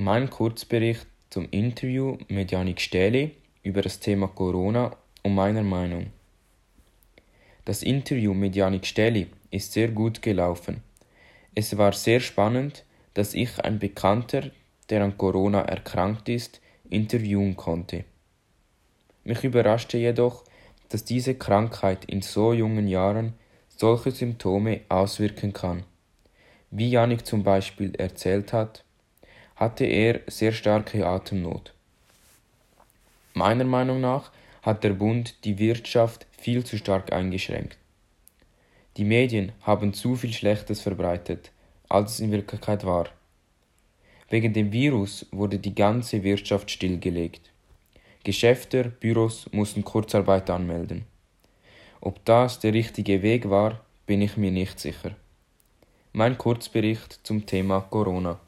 Mein Kurzbericht zum Interview mit Janik Stähli über das Thema Corona und meiner Meinung. Das Interview mit Janik Stähli ist sehr gut gelaufen. Es war sehr spannend, dass ich ein Bekannter, der an Corona erkrankt ist, interviewen konnte. Mich überraschte jedoch, dass diese Krankheit in so jungen Jahren solche Symptome auswirken kann. Wie Janik zum Beispiel erzählt hat, hatte er sehr starke Atemnot. Meiner Meinung nach hat der Bund die Wirtschaft viel zu stark eingeschränkt. Die Medien haben zu viel Schlechtes verbreitet, als es in Wirklichkeit war. Wegen dem Virus wurde die ganze Wirtschaft stillgelegt. Geschäfte, Büros mussten Kurzarbeit anmelden. Ob das der richtige Weg war, bin ich mir nicht sicher. Mein Kurzbericht zum Thema Corona.